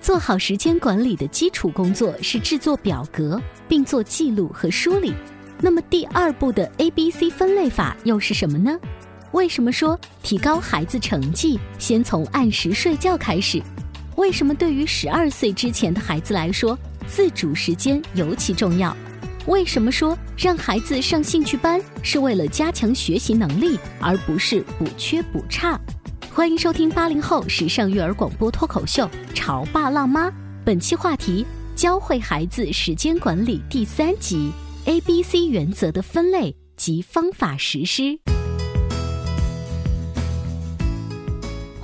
做好时间管理的基础工作是制作表格，并做记录和梳理。那么第二步的 A、B、C 分类法又是什么呢？为什么说提高孩子成绩先从按时睡觉开始？为什么对于十二岁之前的孩子来说，自主时间尤其重要？为什么说让孩子上兴趣班是为了加强学习能力，而不是补缺补差？欢迎收听八零后时尚育儿广播脱口秀《潮爸浪妈》，本期话题：教会孩子时间管理第三集，A、B、C 原则的分类及方法实施。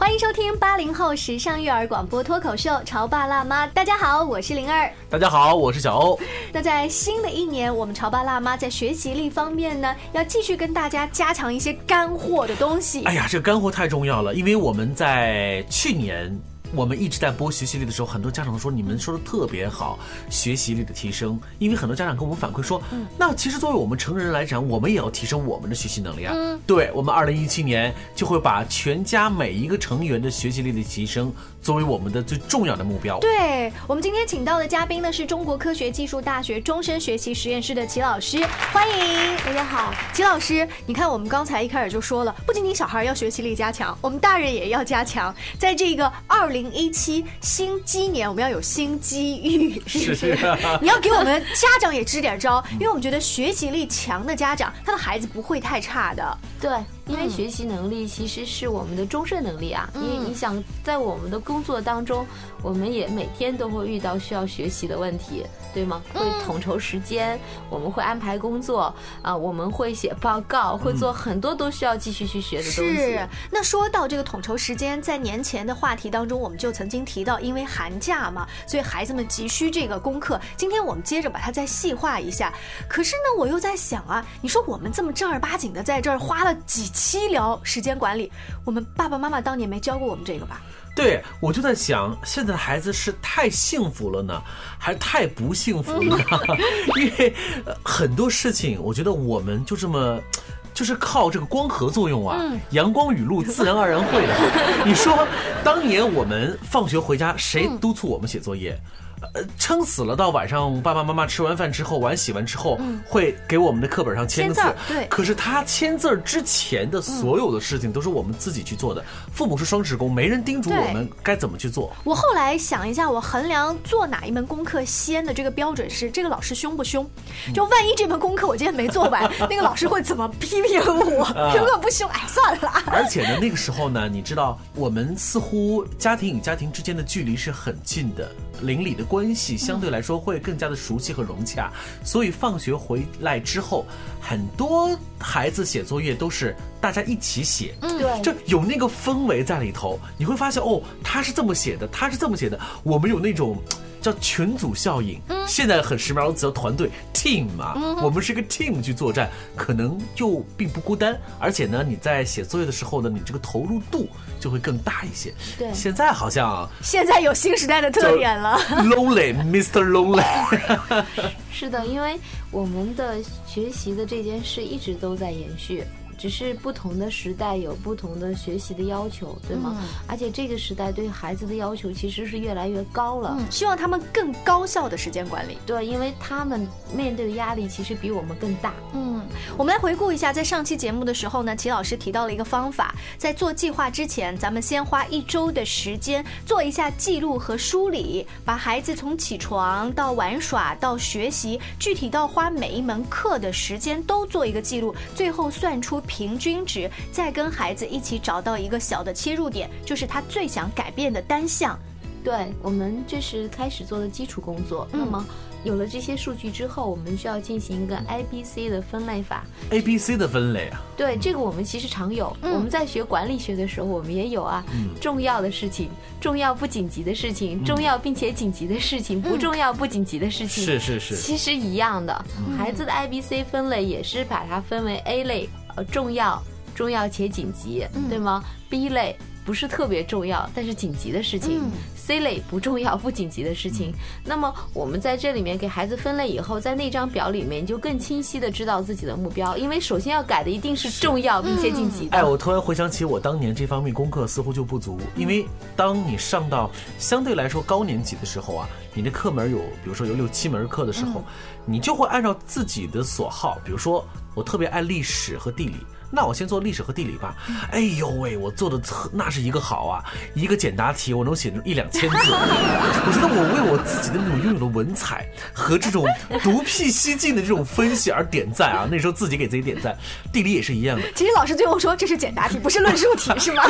欢迎收听八零后时尚育儿广播脱口秀《潮爸辣妈》，大家好，我是灵儿。大家好，我是小欧。那在新的一年，我们潮爸辣妈在学习力方面呢，要继续跟大家加强一些干货的东西。哎呀，这个干货太重要了，因为我们在去年。我们一直在播学习力的时候，很多家长都说你们说的特别好，学习力的提升。因为很多家长跟我们反馈说，那其实作为我们成人来讲，我们也要提升我们的学习能力啊。嗯对，我们二零一七年就会把全家每一个成员的学习力的提升作为我们的最重要的目标。对我们今天请到的嘉宾呢，是中国科学技术大学终身学习实验室的齐老师，欢迎大家好，齐老师。你看我们刚才一开始就说了，不仅仅小孩要学习力加强，我们大人也要加强，在这个二零。A 七新鸡年，我们要有新机遇，是不是？你要给我们家长也支点招，因为我们觉得学习力强的家长，他的孩子不会太差的。对。因为学习能力其实是我们的终身能力啊！因为你想在我们的工作当中，我们也每天都会遇到需要学习的问题，对吗？会统筹时间，我们会安排工作啊，我们会写报告，会做很多都需要继续去学的东西。是。那说到这个统筹时间，在年前的话题当中，我们就曾经提到，因为寒假嘛，所以孩子们急需这个功课。今天我们接着把它再细化一下。可是呢，我又在想啊，你说我们这么正儿八经的在这儿花了几。七聊时间管理，我们爸爸妈妈当年没教过我们这个吧？对，我就在想，现在的孩子是太幸福了呢，还是太不幸福了？因为很多事情，我觉得我们就这么，就是靠这个光合作用啊，阳光雨露自然而然会的。你说，当年我们放学回家，谁督促我们写作业？呃，撑死了，到晚上爸爸妈妈吃完饭之后，碗洗完之后，会给我们的课本上签个字。对。可是他签字之前的所有的事情都是我们自己去做的。父母是双职工，没人叮嘱我们该怎么去做。我后来想一下，我衡量做哪一门功课先的这个标准是：这个老师凶不凶？就万一这门功课我今天没做完，那个老师会怎么批评我？如 果不凶，哎，算了。而且呢，那个时候呢，你知道，我们似乎家庭与家庭之间的距离是很近的。邻里的关系相对来说会更加的熟悉和融洽，所以放学回来之后，很多孩子写作业都是大家一起写，嗯，对，就有那个氛围在里头。你会发现，哦，他是这么写的，他是这么写的，我们有那种。叫群组效应，现在很时髦的词叫团队 team 嘛，我们是一个 team 去作战，可能就并不孤单，而且呢，你在写作业的时候呢，你这个投入度就会更大一些。对，现在好像现在有新时代的特点了，lonely，Mr. Lonely。是的，因为我们的学习的这件事一直都在延续。只是不同的时代有不同的学习的要求，对吗？而且这个时代对孩子的要求其实是越来越高了。嗯，希望他们更高效的时间管理。对，因为他们面对的压力其实比我们更大。嗯，我们来回顾一下，在上期节目的时候呢，齐老师提到了一个方法，在做计划之前，咱们先花一周的时间做一下记录和梳理，把孩子从起床到玩耍到学习，具体到花每一门课的时间都做一个记录，最后算出平均值，再跟孩子一起找到一个小的切入点，就是他最想改变的单项。对我们这是开始做的基础工作。那么有了这些数据之后，我们需要进行一个 A B C 的分类法。A B C 的分类啊，对，这个我们其实常有。我们在学管理学的时候，我们也有啊。重要的事情，重要不紧急的事情，重要并且紧急的事情，不重要不紧急的事情，是是是，其实一样的。孩子的 I B C 分类也是把它分为 A 类，呃，重要、重要且紧急，对吗？B 类不是特别重要，但是紧急的事情。C 类不重要不紧急的事情，那么我们在这里面给孩子分类以后，在那张表里面就更清晰的知道自己的目标，因为首先要改的一定是重要并且紧急的。哎，我突然回想起我当年这方面功课似乎就不足，因为当你上到相对来说高年级的时候啊，你的课门有，比如说有六七门课的时候，你就会按照自己的所好，比如说我特别爱历史和地理。那我先做历史和地理吧。哎呦喂，我做的特那是一个好啊！一个简答题我能写成一两千字。我觉得我为我自己的那种拥有的文采和这种独辟蹊径的这种分析而点赞啊！那时候自己给自己点赞。地理也是一样的。其实老师最后说这是简答题，不是论述题，是吗？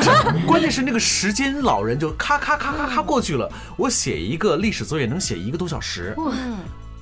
关键是那个时间，老人就咔咔咔咔咔过去了。我写一个历史作业能写一个多小时。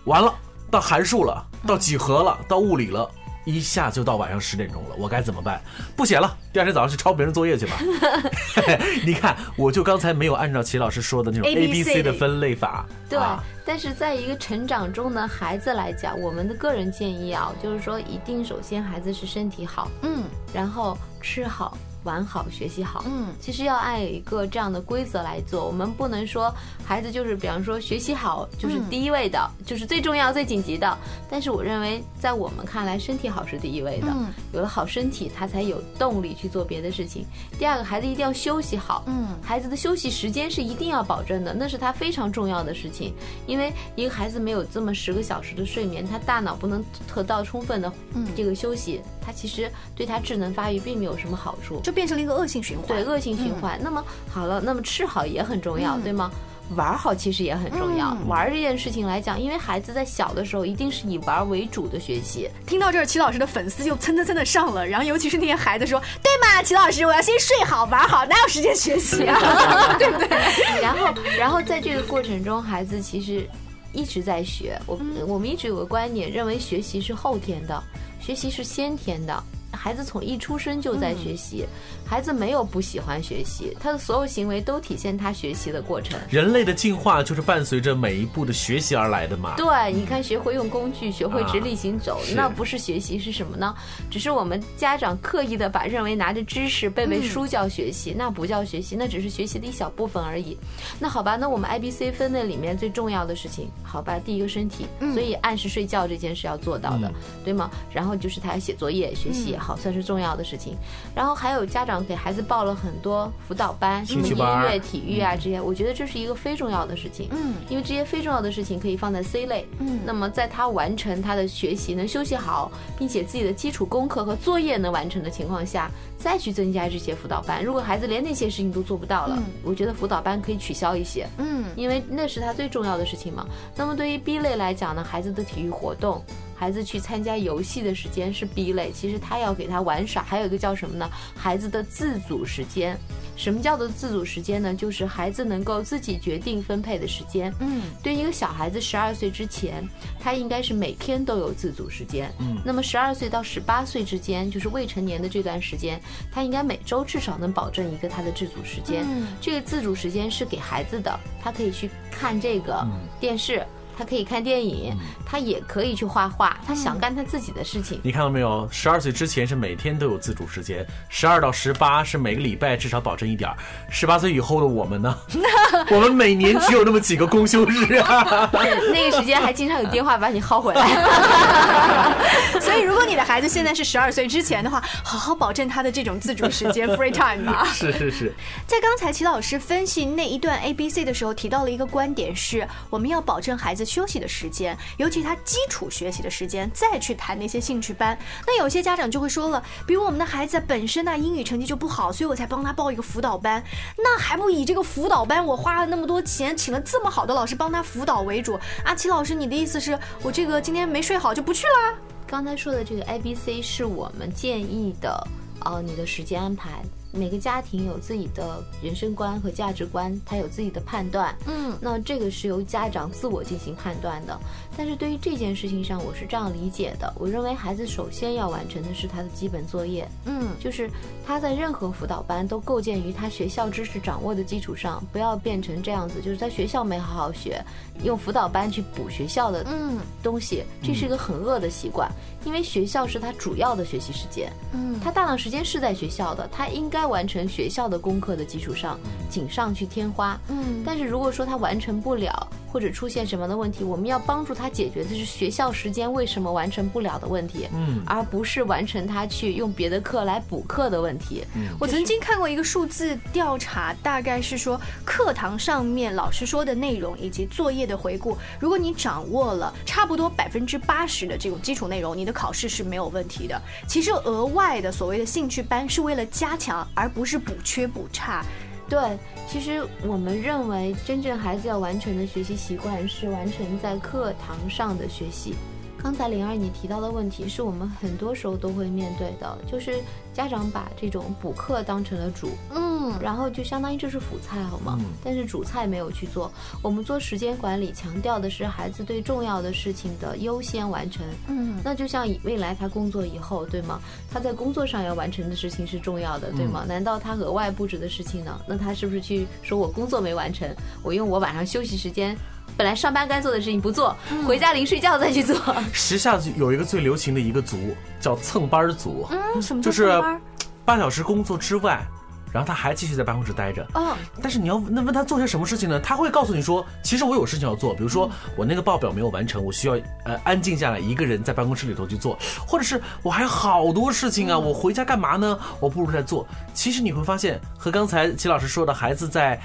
完了，到函数了，到几何了，到物理了。一下就到晚上十点钟了，我该怎么办？不写了，第二天早上去抄别人作业去吧。你看，我就刚才没有按照齐老师说的那种 A B C 的分类法。对，但是在一个成长中的孩子来讲，我们的个人建议啊，就是说，一定首先孩子是身体好，嗯，然后吃好。玩好，学习好。嗯，其实要按一个这样的规则来做。我们不能说孩子就是，比方说学习好就是第一位的，嗯、就是最重要、最紧急的。但是我认为，在我们看来，身体好是第一位的。嗯，有了好身体，他才有动力去做别的事情。第二个，孩子一定要休息好。嗯，孩子的休息时间是一定要保证的，那是他非常重要的事情。因为一个孩子没有这么十个小时的睡眠，他大脑不能得到充分的这个休息，他其实对他智能发育并没有什么好处。就变成了一个恶性循环，对恶性循环。嗯、那么好了，那么吃好也很重要，嗯、对吗？玩好其实也很重要。嗯、玩这件事情来讲，因为孩子在小的时候一定是以玩为主的学习。听到这儿，齐老师的粉丝就蹭蹭蹭的上了，然后尤其是那些孩子说：“对嘛，齐老师，我要先睡好玩好，哪有时间学习啊？对不对？” 然后，然后在这个过程中，孩子其实一直在学。我、嗯、我们一直有个观点，认为学习是后天的，学习是先天的。孩子从一出生就在学习，嗯、孩子没有不喜欢学习，他的所有行为都体现他学习的过程。人类的进化就是伴随着每一步的学习而来的嘛。对，你看，学会用工具，学会直立行走，啊、那不是学习是什么呢？只是我们家长刻意的把认为拿着知识背背书叫学习，嗯、那不叫学习，那只是学习的一小部分而已。那好吧，那我们 I B C 分类里面最重要的事情，好吧，第一个身体，嗯、所以按时睡觉这件事要做到的，对吗？然后就是他要写作业、学习也好。算是重要的事情，然后还有家长给孩子报了很多辅导班，什么音乐、体育啊这些，我觉得这是一个非重要的事情。嗯，因为这些非重要的事情可以放在 C 类。嗯，那么在他完成他的学习，能休息好，并且自己的基础功课和作业能完成的情况下，再去增加这些辅导班。如果孩子连那些事情都做不到了，嗯、我觉得辅导班可以取消一些。嗯，因为那是他最重要的事情嘛。那么对于 B 类来讲呢，孩子的体育活动。孩子去参加游戏的时间是 B 类，其实他要给他玩耍，还有一个叫什么呢？孩子的自主时间。什么叫做自主时间呢？就是孩子能够自己决定分配的时间。嗯，对于一个小孩子十二岁之前，他应该是每天都有自主时间。嗯，那么十二岁到十八岁之间，就是未成年的这段时间，他应该每周至少能保证一个他的自主时间。嗯，这个自主时间是给孩子的，他可以去看这个电视。他可以看电影，他也可以去画画，他想干他自己的事情。你看到没有？十二岁之前是每天都有自主时间，十二到十八是每个礼拜至少保证一点儿，十八岁以后的我们呢？我们每年只有那么几个公休日啊。那个时间还经常有电话把你薅回来。所以，如果你的孩子现在是十二岁之前的话，好好保证他的这种自主时间 （free time） 吧。是是是，在刚才齐老师分析那一段 A B C 的时候，提到了一个观点，是我们要保证孩子休息的时间，尤其他基础学习的时间，再去谈那些兴趣班。那有些家长就会说了，比如我们的孩子本身呢英语成绩就不好，所以我才帮他报一个辅导班，那还不以这个辅导班我花了那么多钱，请了这么好的老师帮他辅导为主？阿奇老师，你的意思是我这个今天没睡好就不去啦？刚才说的这个 A B C 是我们建议的，呃，你的时间安排。每个家庭有自己的人生观和价值观，他有自己的判断。嗯，那这个是由家长自我进行判断的。但是对于这件事情上，我是这样理解的：我认为孩子首先要完成的是他的基本作业。嗯，就是他在任何辅导班都构建于他学校知识掌握的基础上，不要变成这样子，就是在学校没好好学，用辅导班去补学校的嗯东西，这是一个很恶的习惯。因为学校是他主要的学习时间，嗯。他大量时间是在学校的，他应该完成学校的功课的基础上，锦上去添花。嗯。但是如果说他完成不了，或者出现什么样的问题，我们要帮助他解决的是学校时间为什么完成不了的问题，嗯而不是完成他去用别的课来补课的问题。嗯我曾经看过一个数字调查，大概是说课堂上面老师说的内容以及作业的回顾，如果你掌握了差不多百分之八十的这种基础内容，你的考试是没有问题的。其实额外的所谓的兴趣班是为了加强，而不是补缺补差。对，其实我们认为真正孩子要完成的学习习惯是完成在课堂上的学习。刚才灵儿你提到的问题是我们很多时候都会面对的，就是家长把这种补课当成了主，嗯然后就相当于这是辅菜，好吗？嗯但是主菜没有去做。我们做时间管理，强调的是孩子对重要的事情的优先完成。嗯那就像以未来他工作以后，对吗？他在工作上要完成的事情是重要的，对吗？难道他额外布置的事情呢？那他是不是去说我工作没完成，我用我晚上休息时间，本来上班该做的事情不做，回家临睡觉再去做？时下有一个最流行的一个族叫蹭班族，嗯，什么就是？八小时工作之外，然后他还继续在办公室待着。哦，但是你要那问他做些什么事情呢？他会告诉你说，其实我有事情要做，比如说我那个报表没有完成，我需要呃安静下来一个人在办公室里头去做，或者是我还有好多事情啊，我回家干嘛呢？我不如在做。其实你会发现，和刚才齐老师说的孩子在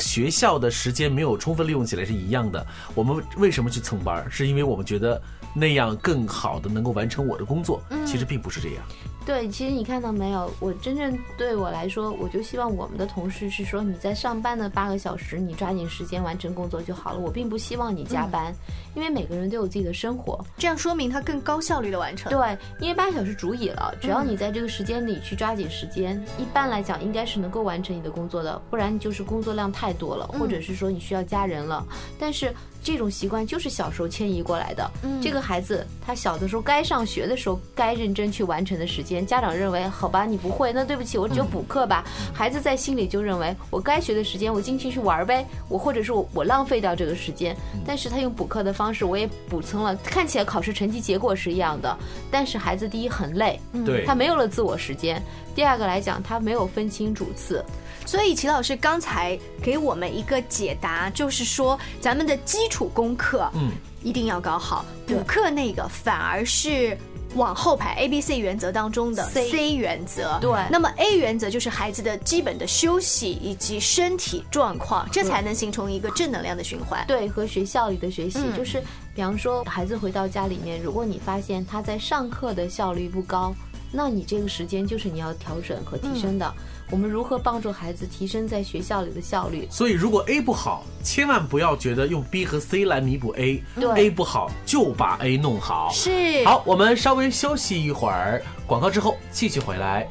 学校的时间没有充分利用起来是一样的。我们为什么去蹭班儿？是因为我们觉得那样更好的能够完成我的工作。其实并不是这样。对，其实你看到没有？我真正对我来说，我就希望我们的同事是说你在上班的八个小时，你抓紧时间完成工作就好了。我并不希望你加班，因为每个人都有自己的生活。这样说明他更高效率的完成。对，因为八个小时足矣了，只要你在这个时间里去抓紧时间，一般来讲应该是能够完成你的工作的，不然就是工作量太多了，或者是说你需要加人了。但是这种习惯就是小时候迁移过来的。嗯。这个孩子他小的时候该上学的时候该认真去完成的时间，家长认为好吧你不会，那对不起我只有补课吧。孩子在心里就认为我该学的时间我尽情去玩呗，我或者是我我浪费掉这个时间，但是他用补课的方式我也补充了，看起来考试成绩结果是一样的，但是孩子第一很累，对。他没有了自我时间。第二个来讲，他没有分清主次，所以齐老师刚才给我们一个解答，就是说咱们的基础功课，嗯，一定要搞好，补课那个反而是。往后排 A、B、C 原则当中的 C C 原则，对那么 A 原则就是孩子的基本的休息以及身体状况，这才能形成一个正能量的循环。对和学校里的学习，嗯就是比方说孩子回到家里面，如果你发现他在上课的效率不高，那你这个时间就是你要调整和提升的。嗯我们如何帮助孩子提升在学校里的效率？所以，如果 A 不好，千万不要觉得用 B 和 C 来弥补 A。对 A 不好就把 A 弄好。是，好，我们稍微休息一会儿，广告之后继续回来。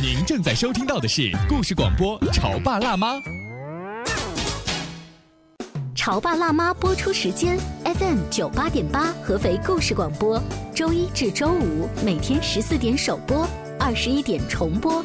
您正在收听到的是故事广播《潮爸辣妈》。《潮爸辣妈》播出时间：FM 九八点八，合肥故事广播，周一至周五每天十四点首播，二十一点重播。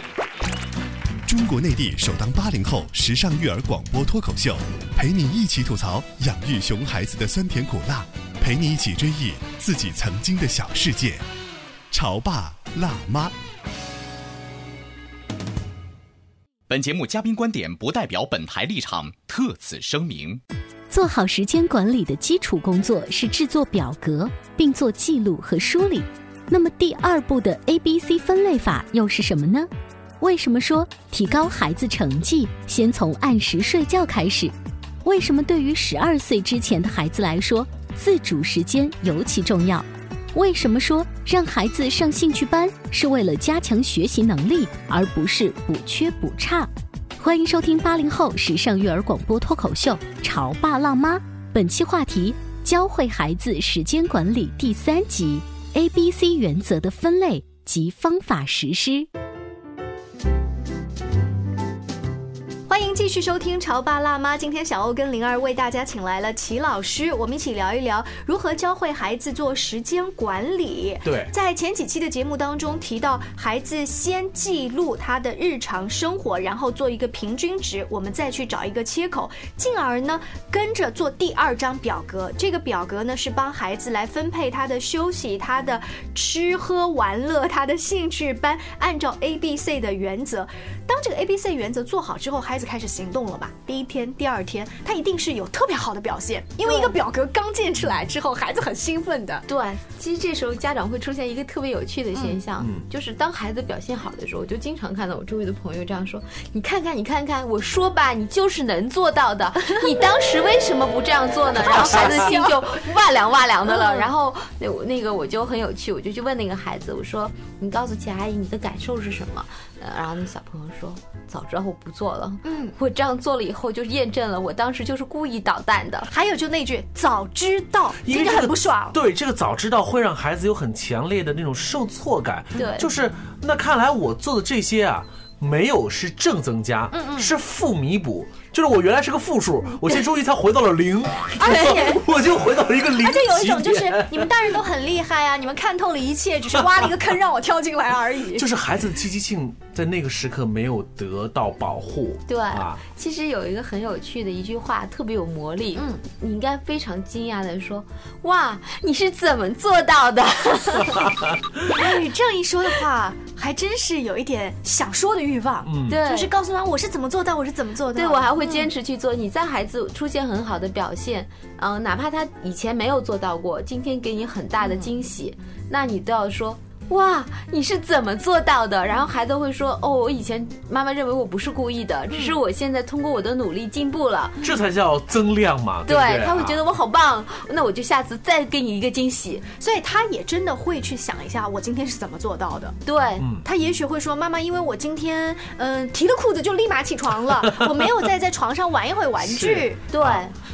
中国内地首档八零后时尚育儿广播脱口秀，陪你一起吐槽养育熊孩子的酸甜苦辣，陪你一起追忆自己曾经的小世界。潮爸辣妈。本节目嘉宾观点不代表本台立场，特此声明。做好时间管理的基础工作是制作表格，并做记录和梳理。那么第二步的 A、B、C 分类法又是什么呢？为什么说提高孩子成绩先从按时睡觉开始？为什么对于十二岁之前的孩子来说，自主时间尤其重要？为什么说让孩子上兴趣班是为了加强学习能力，而不是补缺补差？欢迎收听八零后时尚育儿广播脱口秀《潮爸辣妈》，本期话题：教会孩子时间管理第三集 A、B、C 原则的分类及方法实施。欢迎继续收听《潮爸辣妈》。今天小欧跟灵儿为大家请来了齐老师，我们一起聊一聊如何教会孩子做时间管理。对在前几期的节目当中提到，孩子先记录他的日常生活，然后做一个平均值，我们再去找一个切口，进而呢跟着做第二张表格。这个表格呢是帮孩子来分配他的休息、他的吃喝玩乐、他的兴趣班，按照 A、B、C 的原则。当这个 A、B、C 原则做好之后，孩子开始行动了吧？第一天、第二天，他一定是有特别好的表现，因为一个表格刚建出来之后，孩子很兴奋的。对，其实这时候家长会出现一个特别有趣的现象，嗯就是当孩子表现好的时候，我就经常看到我周围的朋友这样说：“你看看，你看看，我说吧，你就是能做到的，你当时为什么不这样做呢？”然后孩子心就 哇凉哇凉的了。然后那我那个我就很有趣，我就去问那个孩子，我说：“你告诉齐阿姨，你的感受是什么？”呃，然后那小朋友说：“早知道我不做了，嗯，我这样做了以后就验证了我当时就是故意捣蛋的。”还有就那句“早知道”，这个很不爽。对，这个早知道会让孩子有很强烈的那种受挫感。对就是那看来我做的这些啊，没有是正增加，嗯是负弥补。就是我原来是个负数，我现在终于才回到了零，而 且 我就回到了一个零而且有一种就是你们大人都很厉害啊，你们看透了一切，只是挖了一个坑让我跳进来而已。就是孩子的积极性在那个时刻没有得到保护。对，啊，其实有一个很有趣的一句话，特别有魔力。嗯嗯，你应该非常惊讶的说：“哇，你是怎么做到的哎，这样一说的话，还真是有一点想说的欲望。嗯，对，就是告诉他我是怎么做到，我是怎么做到。对我还会坚持去做。你在孩子出现很好的表现，嗯、哪怕他以前没有做到过，今天给你很大的惊喜，那你都要说。哇，你是怎么做到的？然后孩子会说：“哦，我以前妈妈认为我不是故意的，只是我现在通过我的努力进步了。这才叫增量嘛，对他会觉得我好棒，那我就下次再给你一个惊喜。所以他也真的会去想一下，我今天是怎么做到的。对，嗯他也许会说：“妈妈，因为我今天嗯、提了裤子就立马起床了，我没有再在床上玩一会玩具是。对，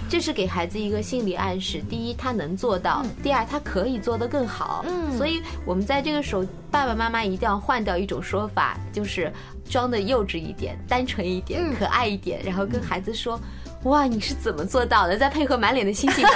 这是给孩子一个心理暗示。第一，他能做到；第二，他可以做得更好。嗯所以我们在这个时候，爸爸妈妈一定要换掉一种说法，就是装的幼稚一点、单纯一点、嗯可爱一点，然后跟孩子说。哇，你是怎么做到的？再配合满脸的星星答。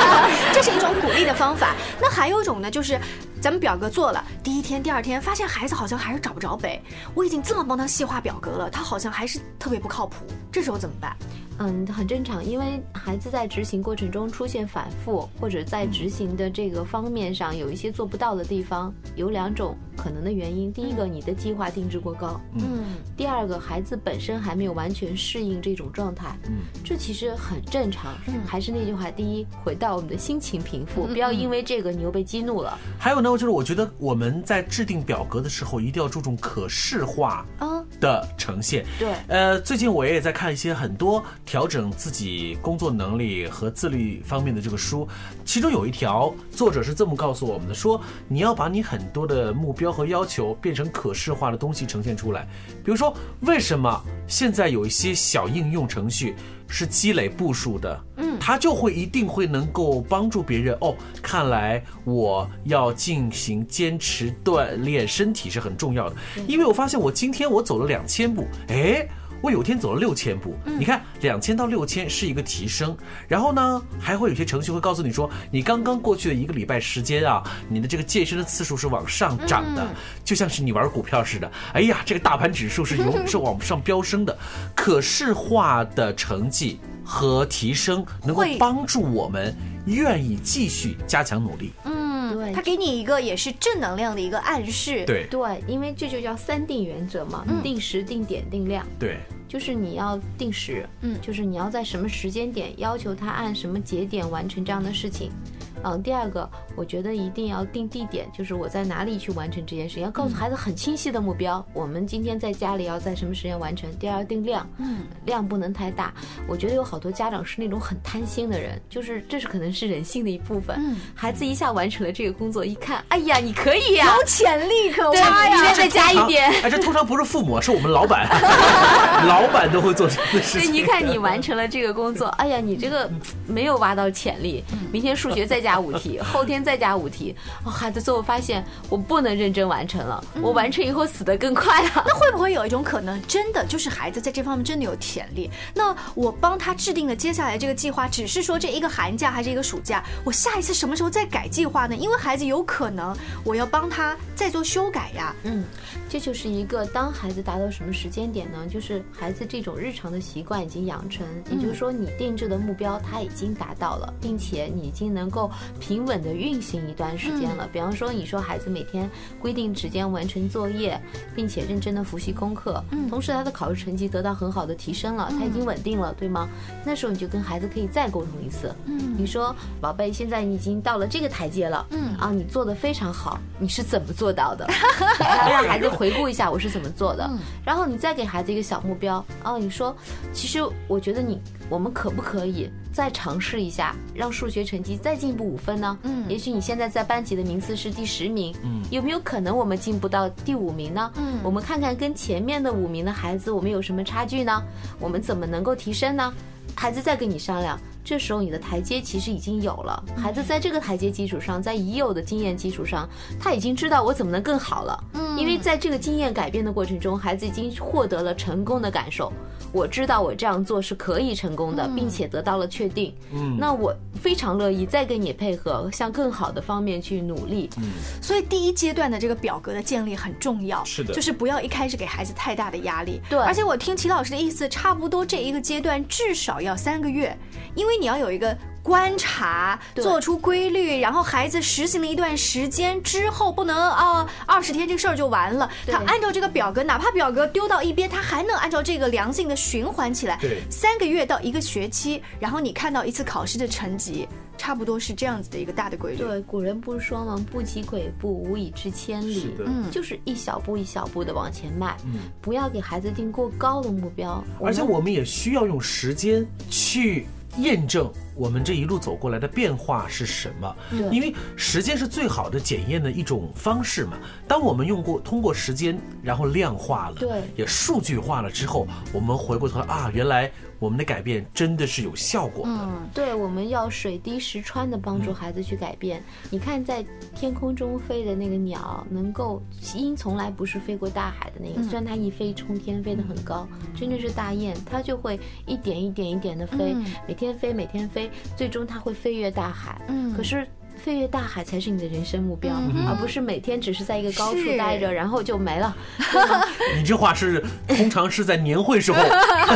这是一种鼓励的方法。那还有一种呢，就是咱们表格做了，第一天、第二天发现孩子好像还是找不着北，我已经这么帮他细化表格了，他好像还是特别不靠谱，这时候怎么办？嗯，很正常，因为孩子在执行过程中出现反复，或者在执行的这个方面上有一些做不到的地方，有两种可能的原因。第一个，你的计划定制过高；嗯，第二个，孩子本身还没有完全适应这种状态。嗯，这其实很正常。还是那句话，第一，回到我们的心情平复，嗯不要因为这个你又被激怒了。还有呢，就是我觉得我们在制定表格的时候，一定要注重可视化啊的呈现。对呃，最近我也在看一些很多调整自己工作能力和自律方面的这个书，其中有一条作者是这么告诉我们的：说你要把你很多的目标和要求变成可视化的东西呈现出来。比如说，为什么现在有一些小应用程序是积累步数的？嗯，他就会一定会能够帮助别人。哦，看来我要进行坚持锻炼身体是很重要的，因为我发现我今天我走了两千步，哎。我有天走了六千步，你看两千到六千是一个提升，然后呢，还会有些程序会告诉你说，你刚刚过去的一个礼拜时间啊，你的这个健身的次数是往上涨的，就像是你玩股票似的，哎呀，这个大盘指数是由 是往上飙升的，可视化的成绩和提升能够帮助我们愿意继续加强努力。嗯，对他给你一个也是正能量的一个暗示。，对对，因为这就叫三定原则嘛，定时、定点、定量。对，就是你要定时，嗯就是你要在什么时间点要求他按什么节点完成这样的事情。嗯，第二个，我觉得一定要定地点，就是我在哪里去完成这件事情，要告诉孩子很清晰的目标。我们今天在家里要在什么时间完成？第二，定量，嗯，量不能太大。我觉得有好多家长是那种很贪心的人，就是这是可能是人性的一部分。嗯孩子一下完成了这个工作，一看，哎呀，你可以呀、有潜力可，挖呀。你再加一点。哎，这通常不是父母，是我们老板，老板都会做这样的事对，情。一看你 完成了这个工作，哎呀，你这个没有挖到潜力，明天数学再加五题，后天再加五题，哦，孩子最后发现我不能认真完成了，我完成以后死得更快了。那会不会有一种可能，真的就是孩子在这方面真的有潜力？那我帮他制定的接下来这个计划，只是说这一个寒假还是一个暑假，我下一次什么时候再改计划呢？因为孩子有可能我要帮他再做修改呀。嗯，这就是一个当孩子达到什么时间点呢？就是孩子这种日常的习惯已经养成，也就是说你定制的目标他已经达到了，并且你已经能够平稳的运行一段时间了。比方说，你说孩子每天规定时间完成作业，并且认真的复习功课，同时他的考试成绩得到很好的提升了，他已经稳定了，对吗？那时候你就跟孩子可以再沟通一次，嗯。你说宝贝，现在你已经到了这个台阶了，嗯。啊，你做的非常好，你是怎么做到的？让孩子回顾一下我是怎么做的，嗯。然后你再给孩子一个小目标，哦，你说，其实我觉得你我们可不可以再尝试一下，让数学成绩再进步五分呢？嗯也许你现在在班级的名次是第十名，嗯有没有可能我们进步到第五名呢？嗯我们看看跟前面的五名的孩子，我们有什么差距呢？我们怎么能够提升呢？孩子再跟你商量，这时候你的台阶其实已经有了。孩子在这个台阶基础上，在已有的经验基础上，他已经知道我怎么能更好了。嗯因为在这个经验改变的过程中，孩子已经获得了成功的感受。我知道我这样做是可以成功的，并且得到了确定。嗯那我非常乐意再跟你配合，向更好的方面去努力。嗯所以第一阶段的这个表格的建立很重要，是的就是不要一开始给孩子太大的压力。对而且我听齐老师的意思，差不多这一个阶段至少要三个月，因为你要有一个。观察，做出规律，然后孩子实行了一段时间之后，不能啊二十天这事儿就完了。他按照这个表格，哪怕表格丢到一边，他还能按照这个良性的循环起来。对三个月到一个学期，然后你看到一次考试的成绩，差不多是这样子的一个大的规律。对，古人不是说吗？不积跬步，无以至千里。嗯就是一小步一小步的往前迈，嗯不要给孩子定过高的目标。而且我们也需要用时间去验证我们这一路走过来的变化是什么。对因为时间是最好的检验的一种方式嘛。当我们用过通过时间，然后量化了，对也数据化了之后，我们回过头来啊，原来我们的改变真的是有效果的。嗯，对，我们要水滴石穿的帮助孩子去改变。你看，在天空中飞的那个鸟，能够鹰从来不是飞过大海的那个，虽然它一飞冲天飞得很高，真的是大雁，它就会一点一点一点的飞，嗯每天飞，每天飞，最终它会飞越大海。嗯可是。飞越大海才是你的人生目标，嗯而不是每天只是在一个高处待着，然后就没了。你这话是通常是在年会时候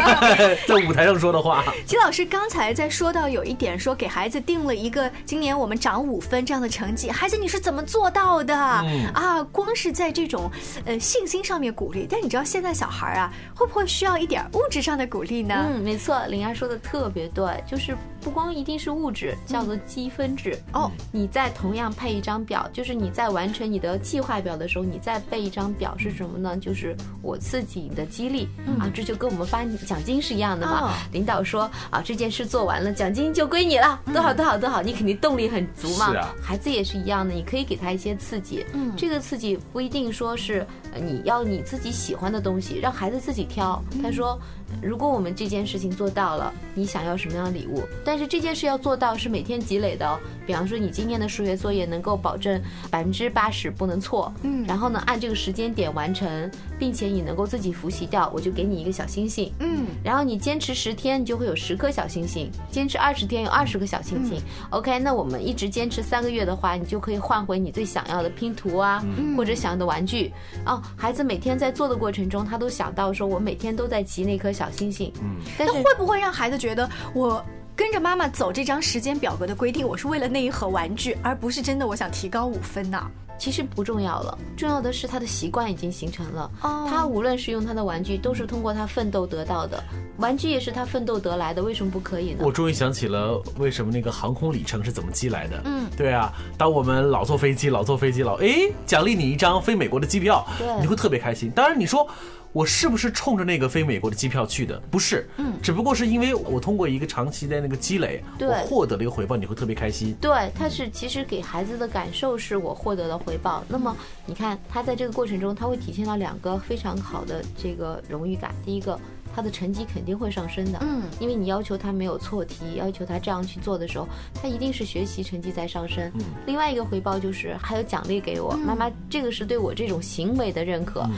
在舞台上说的话。齐老师刚才在说到有一点，说给孩子定了一个今年我们涨五分这样的成绩，孩子你是怎么做到的？嗯啊，光是在这种呃信心上面鼓励，但你知道现在小孩啊，会不会需要一点物质上的鼓励呢？嗯，没错，灵儿说的特别对，就是不光一定是物质，叫做积分制。哦，你再同样配一张表，就是你在完成你的计划表的时候，你再备一张表是什么呢？就是我刺激你的激励、啊，这就跟我们发奖金是一样的嘛。哦领导说啊，这件事做完了，奖金就归你了，多好多好多好，你肯定动力很足嘛。是啊孩子也是一样的，你可以给他一些刺激。嗯这个刺激不一定说是呃你要你自己喜欢的东西，让孩子自己挑。他说如果我们这件事情做到了，你想要什么样的礼物？但是这件事要做到是每天积累的哦。比方说，你今天的数学作业能够保证百分之八十不能错，嗯，然后呢按这个时间点完成，并且你能够自己复习掉，我就给你一个小星星，嗯，然后你坚持十天，你就会有十颗小星星；坚持二十天，有二十个小星星。OK，那我们一直坚持三个月的话，你就可以换回你最想要的拼图啊，或者想要的玩具。哦，孩子每天在做的过程中，他都想到说，我每天都在集那颗小星星，嗯，但是会不会让孩子觉得我？跟着妈妈走这张时间表格的规定，我是为了那一盒玩具，而不是真的我想提高五分呐。其实不重要了，重要的是他的习惯已经形成了。哦，他无论是用他的玩具，都是通过他奋斗得到的，玩具也是他奋斗得来的，为什么不可以呢？我终于想起了为什么那个航空里程是怎么积来的。嗯，对啊，当我们老坐飞机，老坐飞机，老哎，奖励你一张飞美国的机票，对，你会特别开心。当然你说。我是不是冲着那个飞美国的机票去的？不是，嗯，只不过是因为我通过一个长期的那个积累，我获得了一个回报，你会特别开心。对，他是其实给孩子的感受是我获得了回报。那么你看，他在这个过程中，他会体现到两个非常好的这个荣誉感。第一个。他的成绩肯定会上升的，嗯，因为你要求他没有错题，要求他这样去做的时候，他一定是学习成绩在上升。嗯，另外一个回报就是还有奖励给我，妈妈这个是对我这种行为的认可，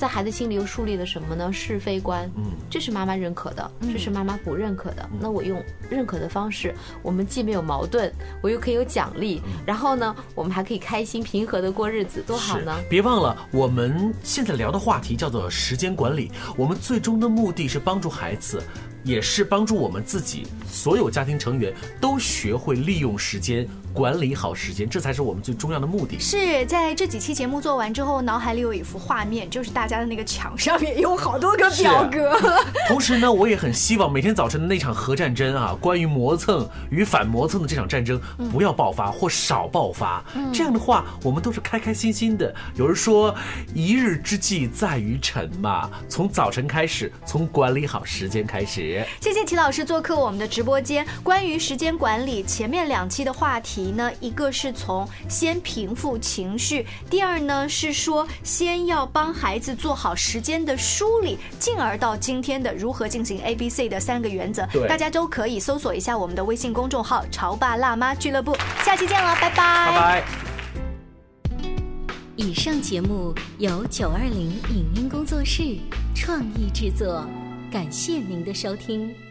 在孩子心里又树立了什么呢？是非观，嗯，这是妈妈认可的，这是妈妈不认可的。那我用认可的方式，我们既没有矛盾，我又可以有奖励，然后呢，我们还可以开心平和的过日子，多好呢！别忘了，我们现在聊的话题叫做时间管理，我们最终的目的。是帮助孩子。也是帮助我们自己，所有家庭成员都学会利用时间，管理好时间，这才是我们最重要的目的。是在这几期节目做完之后，脑海里有一幅画面，就是大家的那个墙上面有好多个表格。同时呢，我也很希望每天早晨的那场核战争啊，关于磨蹭与反磨蹭的这场战争不要爆发或少爆发。这样的话，我们都是开开心心的。有人说，一日之计在于晨嘛，从早晨开始，从管理好时间开始。谢谢齐老师做客我们的直播间。关于时间管理，前面两期的话题呢，一个是从先平复情绪，第二呢是说先要帮孩子做好时间的梳理，进而到今天的如何进行 A B C 的三个原则。大家都可以搜索一下我们的微信公众号“潮爸辣妈俱乐部”。下期见了，拜拜。拜拜。以上节目由九二零影音工作室创意制作。感谢您的收听。